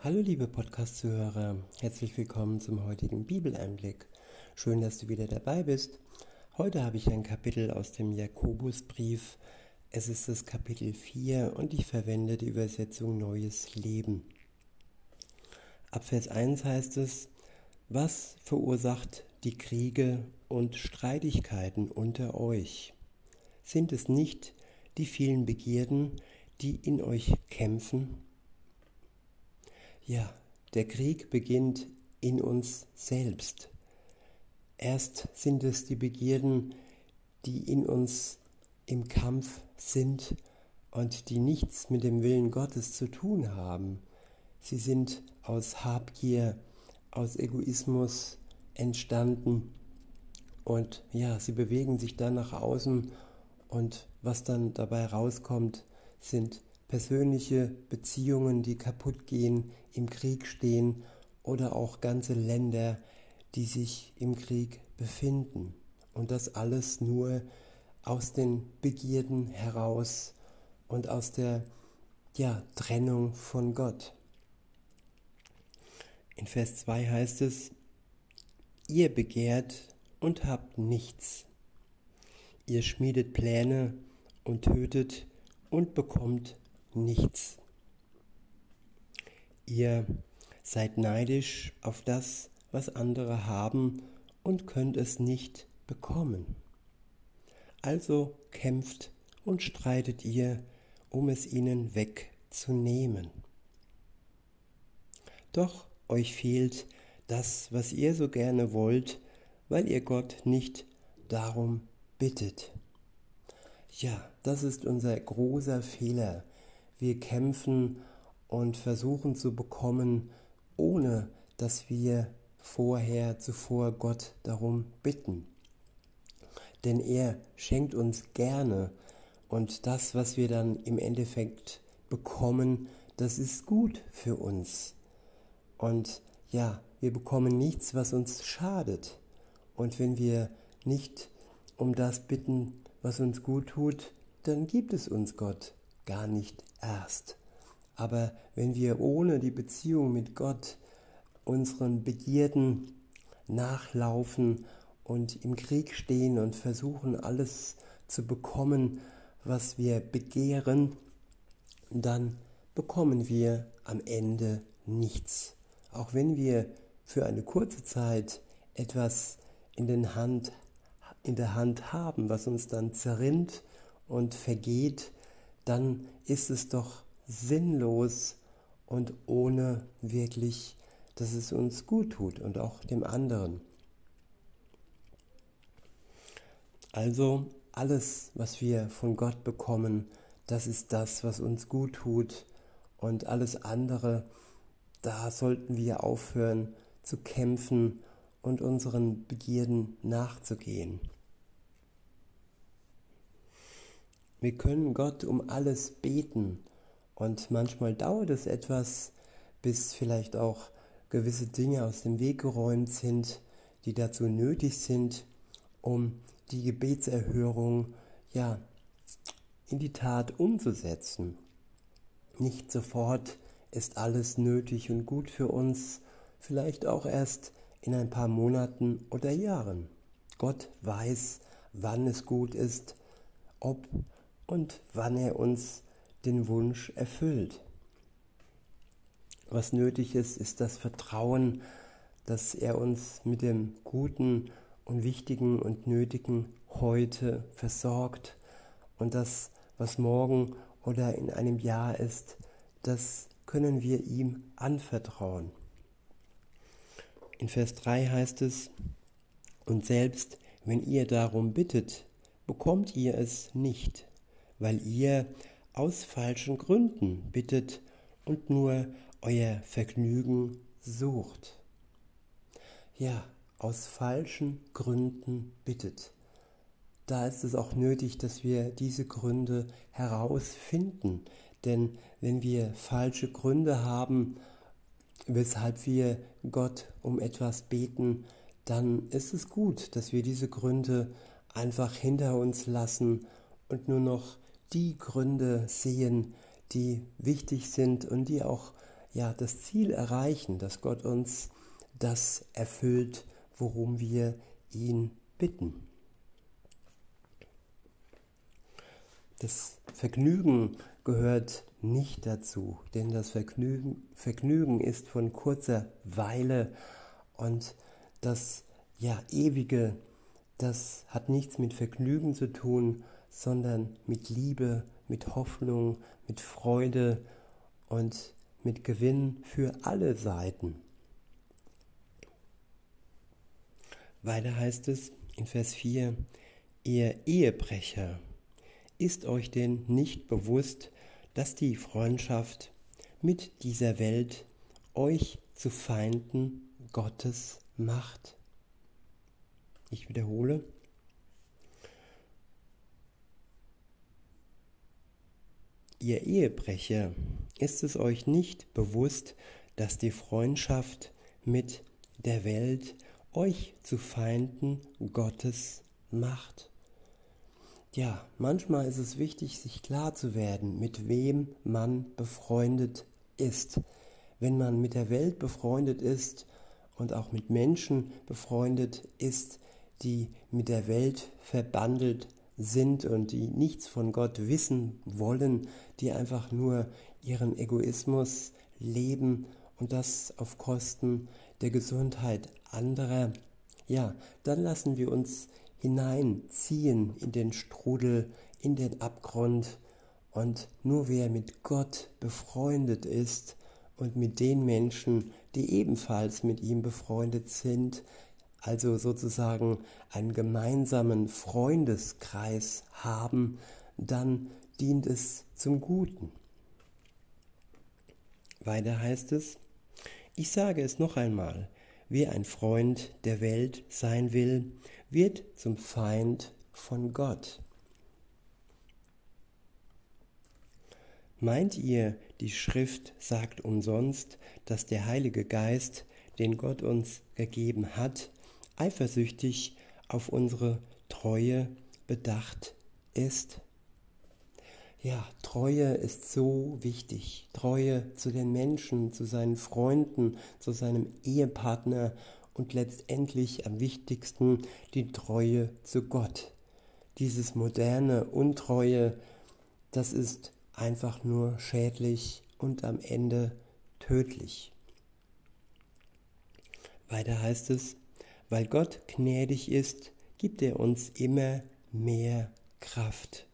Hallo liebe Podcast-Zuhörer, herzlich willkommen zum heutigen Bibeleinblick. Schön, dass du wieder dabei bist. Heute habe ich ein Kapitel aus dem Jakobusbrief. Es ist das Kapitel 4 und ich verwende die Übersetzung Neues Leben. Ab Vers 1 heißt es, was verursacht die Kriege und Streitigkeiten unter euch? Sind es nicht die vielen Begierden, die in euch kämpfen? Ja, der Krieg beginnt in uns selbst. Erst sind es die Begierden, die in uns im Kampf sind und die nichts mit dem Willen Gottes zu tun haben. Sie sind aus Habgier, aus Egoismus entstanden und ja, sie bewegen sich dann nach außen und was dann dabei rauskommt, sind persönliche Beziehungen, die kaputt gehen, im Krieg stehen oder auch ganze Länder, die sich im Krieg befinden. Und das alles nur aus den Begierden heraus und aus der ja, Trennung von Gott. In Vers 2 heißt es, ihr begehrt und habt nichts. Ihr schmiedet Pläne und tötet und bekommt nichts. Ihr seid neidisch auf das, was andere haben und könnt es nicht bekommen. Also kämpft und streitet ihr, um es ihnen wegzunehmen. Doch euch fehlt das, was ihr so gerne wollt, weil ihr Gott nicht darum bittet. Ja, das ist unser großer Fehler, wir kämpfen und versuchen zu bekommen, ohne dass wir vorher zuvor Gott darum bitten. Denn er schenkt uns gerne und das, was wir dann im Endeffekt bekommen, das ist gut für uns. Und ja, wir bekommen nichts, was uns schadet. Und wenn wir nicht um das bitten, was uns gut tut, dann gibt es uns Gott gar nicht erst. Aber wenn wir ohne die Beziehung mit Gott unseren Begierden nachlaufen und im Krieg stehen und versuchen alles zu bekommen, was wir begehren, dann bekommen wir am Ende nichts. Auch wenn wir für eine kurze Zeit etwas in, Hand, in der Hand haben, was uns dann zerrinnt und vergeht, dann ist es doch sinnlos und ohne wirklich, dass es uns gut tut und auch dem anderen. Also alles, was wir von Gott bekommen, das ist das, was uns gut tut und alles andere, da sollten wir aufhören zu kämpfen und unseren Begierden nachzugehen. Wir können Gott um alles beten und manchmal dauert es etwas, bis vielleicht auch gewisse Dinge aus dem Weg geräumt sind, die dazu nötig sind, um die Gebetserhörung ja in die Tat umzusetzen. Nicht sofort ist alles nötig und gut für uns, vielleicht auch erst in ein paar Monaten oder Jahren. Gott weiß, wann es gut ist, ob und wann er uns den Wunsch erfüllt. Was nötig ist, ist das Vertrauen, dass er uns mit dem Guten und Wichtigen und Nötigen heute versorgt und das, was morgen oder in einem Jahr ist, das können wir ihm anvertrauen. In Vers 3 heißt es, und selbst wenn ihr darum bittet, bekommt ihr es nicht, weil ihr aus falschen Gründen bittet und nur euer Vergnügen sucht. Ja, aus falschen Gründen bittet. Da ist es auch nötig, dass wir diese Gründe herausfinden. Denn wenn wir falsche Gründe haben, weshalb wir Gott um etwas beten, dann ist es gut, dass wir diese Gründe einfach hinter uns lassen und nur noch die Gründe sehen, die wichtig sind und die auch ja das Ziel erreichen, dass Gott uns das erfüllt, worum wir ihn bitten. Das Vergnügen gehört nicht dazu, denn das Vergnügen, Vergnügen ist von kurzer Weile und das ja ewige, das hat nichts mit Vergnügen zu tun, sondern mit Liebe, mit Hoffnung, mit Freude und mit Gewinn für alle Seiten. Weiter heißt es in Vers 4, ihr Ehebrecher, ist euch denn nicht bewusst, dass die Freundschaft mit dieser Welt euch zu Feinden Gottes macht? Ich wiederhole, ihr Ehebrecher, ist es euch nicht bewusst, dass die Freundschaft mit der Welt euch zu Feinden Gottes macht? Ja, manchmal ist es wichtig, sich klar zu werden, mit wem man befreundet ist. Wenn man mit der Welt befreundet ist und auch mit Menschen befreundet ist, die mit der Welt verbandelt sind und die nichts von Gott wissen wollen, die einfach nur ihren Egoismus leben und das auf Kosten der Gesundheit anderer, ja, dann lassen wir uns hineinziehen in den Strudel, in den Abgrund. Und nur wer mit Gott befreundet ist und mit den Menschen, die ebenfalls mit ihm befreundet sind, also sozusagen einen gemeinsamen Freundeskreis haben, dann dient es zum Guten. Weiter heißt es, ich sage es noch einmal, wer ein Freund der Welt sein will, wird zum Feind von Gott. Meint ihr, die Schrift sagt umsonst, dass der Heilige Geist, den Gott uns gegeben hat, eifersüchtig auf unsere Treue bedacht ist? Ja, Treue ist so wichtig. Treue zu den Menschen, zu seinen Freunden, zu seinem Ehepartner und letztendlich am wichtigsten die Treue zu Gott. Dieses moderne Untreue, das ist einfach nur schädlich und am Ende tödlich. Weiter heißt es, weil Gott gnädig ist, gibt er uns immer mehr Kraft,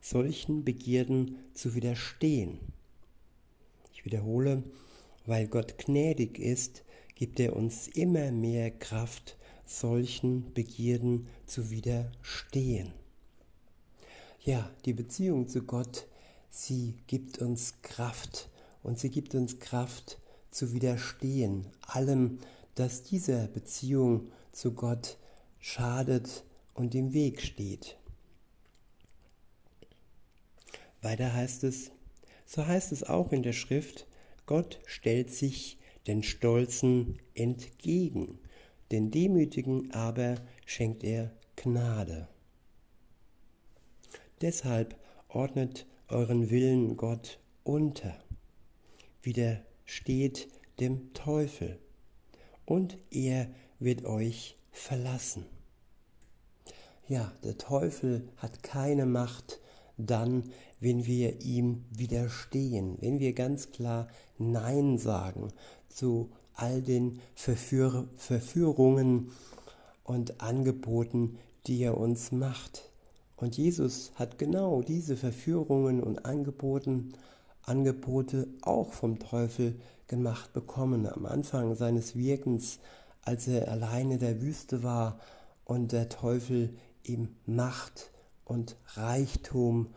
solchen Begierden zu widerstehen. Ich wiederhole, weil Gott gnädig ist, gibt er uns immer mehr Kraft, solchen Begierden zu widerstehen. Ja, die Beziehung zu Gott, sie gibt uns Kraft und sie gibt uns Kraft zu widerstehen allem, das dieser Beziehung zu Gott schadet und im Weg steht. Weiter heißt es, so heißt es auch in der Schrift, Gott stellt sich den Stolzen entgegen, den Demütigen aber schenkt er Gnade. Deshalb ordnet euren Willen Gott unter, widersteht dem Teufel, und er wird euch verlassen. Ja, der Teufel hat keine Macht dann, wenn wir ihm widerstehen, wenn wir ganz klar Nein sagen zu all den Verführ Verführungen und Angeboten, die er uns macht. Und Jesus hat genau diese Verführungen und Angeboten, Angebote auch vom Teufel gemacht bekommen. Am Anfang seines Wirkens, als er alleine der Wüste war und der Teufel ihm Macht und Reichtum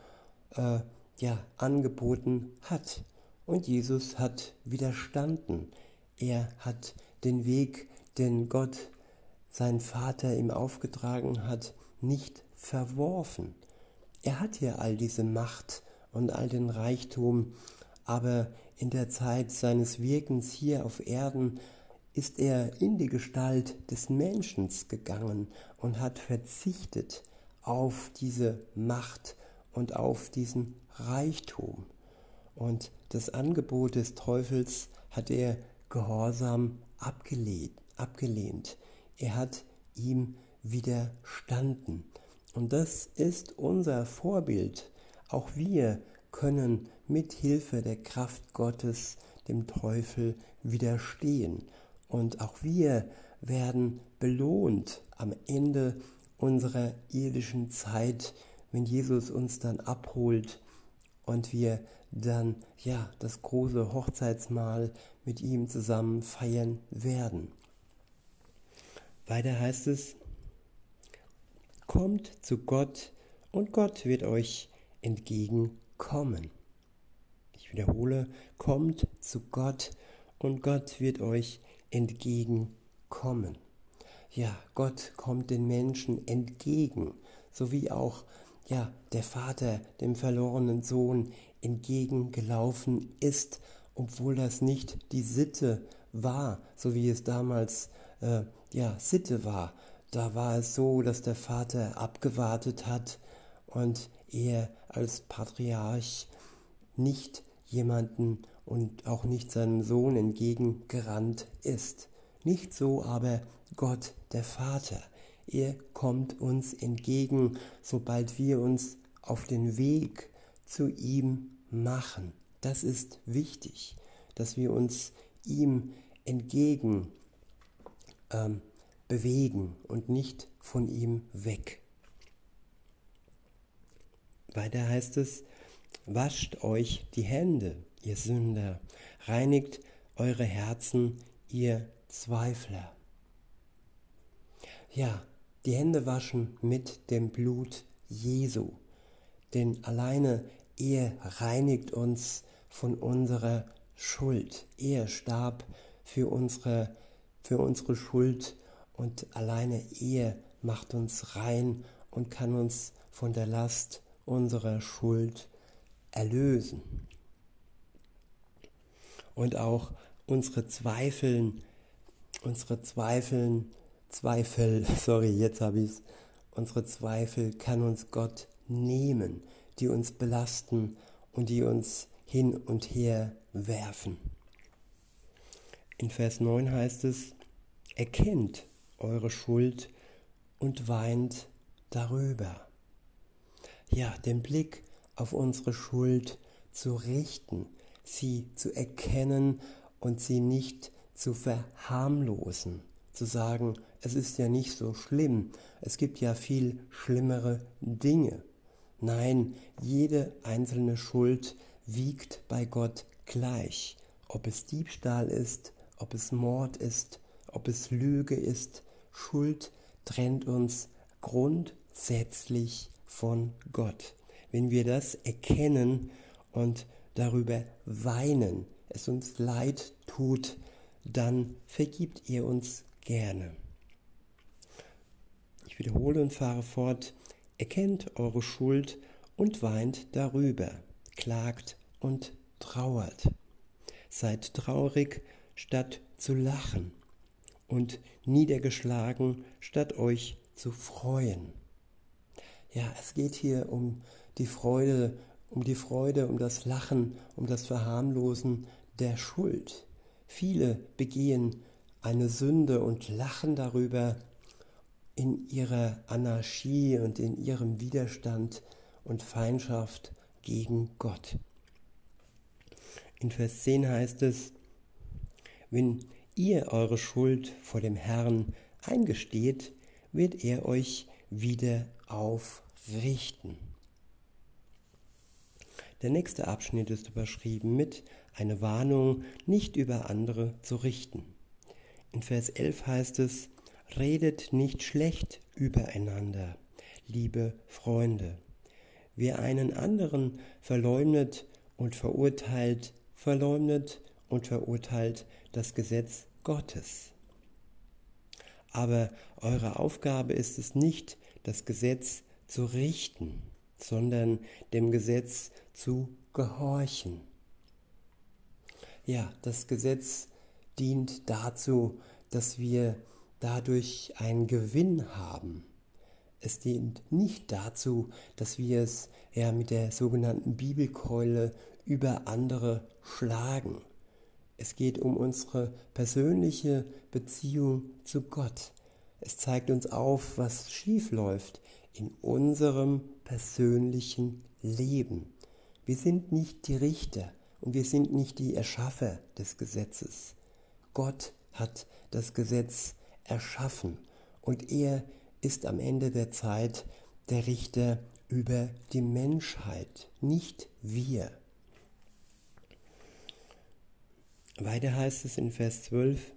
äh, ja, angeboten hat. Und Jesus hat widerstanden. Er hat den Weg, den Gott, sein Vater ihm aufgetragen hat, nicht verworfen. Er hat ja all diese Macht und all den Reichtum, aber in der Zeit seines Wirkens hier auf Erden ist er in die Gestalt des Menschen gegangen und hat verzichtet auf diese Macht und auf diesen Reichtum. Und das Angebot des Teufels hat er gehorsam abgelehnt. abgelehnt. Er hat ihm widerstanden. Und das ist unser Vorbild. Auch wir können mit Hilfe der Kraft Gottes dem Teufel widerstehen. Und auch wir werden belohnt am Ende unserer irdischen Zeit, wenn Jesus uns dann abholt und wir dann ja das große Hochzeitsmahl mit ihm zusammen feiern werden. Weiter heißt es, kommt zu Gott und Gott wird euch entgegenkommen. Ich wiederhole, kommt zu Gott und Gott wird euch entgegenkommen. Ja, Gott kommt den Menschen entgegen, so wie auch ja, der Vater dem verlorenen Sohn entgegengelaufen ist, obwohl das nicht die Sitte war, so wie es damals äh, ja, Sitte war. Da war es so, dass der Vater abgewartet hat und er als Patriarch nicht jemanden und auch nicht seinem Sohn entgegengerannt ist. Nicht so aber Gott der Vater. Er kommt uns entgegen, sobald wir uns auf den Weg zu ihm machen. Das ist wichtig, dass wir uns ihm entgegen ähm, bewegen und nicht von ihm weg. Weiter heißt es, wascht euch die Hände, ihr Sünder, reinigt eure Herzen, ihr Zweifler. Ja, die Hände waschen mit dem Blut Jesu, denn alleine er reinigt uns von unserer Schuld. Er starb für unsere, für unsere Schuld und alleine er macht uns rein und kann uns von der Last unserer Schuld erlösen. Und auch unsere Zweifeln, unsere Zweifeln, Zweifel, sorry, jetzt habe ich es, unsere Zweifel kann uns Gott nehmen, die uns belasten und die uns hin und her werfen. In Vers 9 heißt es, erkennt eure Schuld und weint darüber. Ja, den Blick auf unsere Schuld zu richten, sie zu erkennen und sie nicht zu verharmlosen, zu sagen, es ist ja nicht so schlimm, es gibt ja viel schlimmere Dinge. Nein, jede einzelne Schuld wiegt bei Gott gleich, ob es Diebstahl ist, ob es Mord ist, ob es Lüge ist, Schuld trennt uns grundsätzlich von Gott. Wenn wir das erkennen und darüber weinen, es uns leid tut, dann vergibt ihr uns gerne. Ich wiederhole und fahre fort. Erkennt eure Schuld und weint darüber, klagt und trauert. Seid traurig, statt zu lachen und niedergeschlagen, statt euch zu freuen. Ja, es geht hier um die Freude, um die Freude, um das Lachen, um das Verharmlosen der Schuld. Viele begehen eine Sünde und lachen darüber in ihrer Anarchie und in ihrem Widerstand und Feindschaft gegen Gott. In Vers 10 heißt es, wenn ihr eure Schuld vor dem Herrn eingesteht, wird er euch wieder aufrichten. Der nächste Abschnitt ist überschrieben mit eine Warnung, nicht über andere zu richten. In Vers 11 heißt es, redet nicht schlecht übereinander, liebe Freunde. Wer einen anderen verleumdet und verurteilt, verleumdet und verurteilt das Gesetz Gottes. Aber eure Aufgabe ist es nicht, das Gesetz zu richten, sondern dem Gesetz zu gehorchen. Ja, das Gesetz dient dazu, dass wir dadurch einen Gewinn haben. Es dient nicht dazu, dass wir es ja mit der sogenannten Bibelkeule über andere schlagen. Es geht um unsere persönliche Beziehung zu Gott. Es zeigt uns auf, was schief läuft in unserem persönlichen Leben. Wir sind nicht die Richter und wir sind nicht die Erschaffer des Gesetzes. Gott hat das Gesetz erschaffen und er ist am Ende der Zeit der Richter über die Menschheit, nicht wir. Weiter heißt es in Vers 12,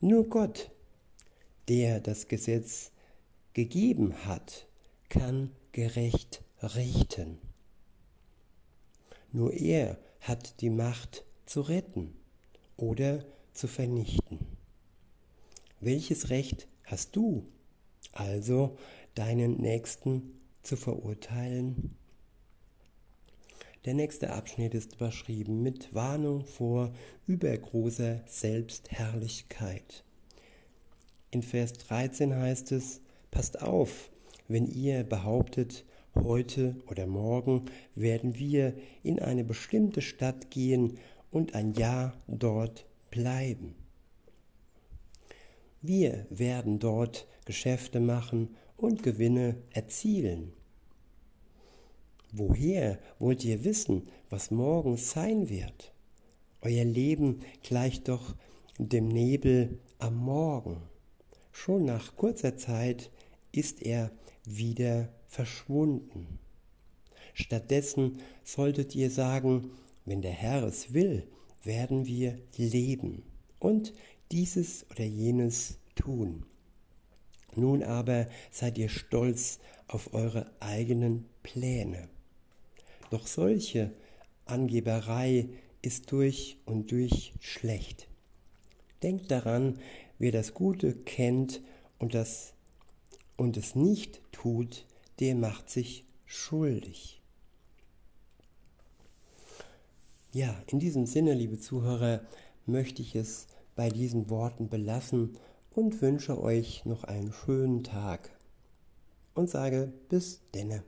nur Gott, der das Gesetz gegeben hat, kann gerecht richten. Nur er hat die Macht zu retten oder zu vernichten. Welches Recht hast du, also deinen Nächsten zu verurteilen? Der nächste Abschnitt ist überschrieben mit Warnung vor übergroßer Selbstherrlichkeit. In Vers 13 heißt es, passt auf, wenn ihr behauptet, heute oder morgen werden wir in eine bestimmte Stadt gehen und ein Jahr dort bleiben. Wir werden dort Geschäfte machen und Gewinne erzielen. Woher wollt ihr wissen, was morgen sein wird? Euer Leben gleicht doch dem Nebel am Morgen. Schon nach kurzer Zeit ist er wieder verschwunden. Stattdessen solltet ihr sagen, wenn der Herr es will, werden wir leben und dieses oder jenes tun. Nun aber seid ihr stolz auf eure eigenen Pläne. Doch solche Angeberei ist durch und durch schlecht. Denkt daran, wer das Gute kennt und, das, und es nicht tut, der macht sich schuldig. Ja, in diesem Sinne, liebe Zuhörer, möchte ich es bei diesen Worten belassen und wünsche euch noch einen schönen Tag und sage bis denne.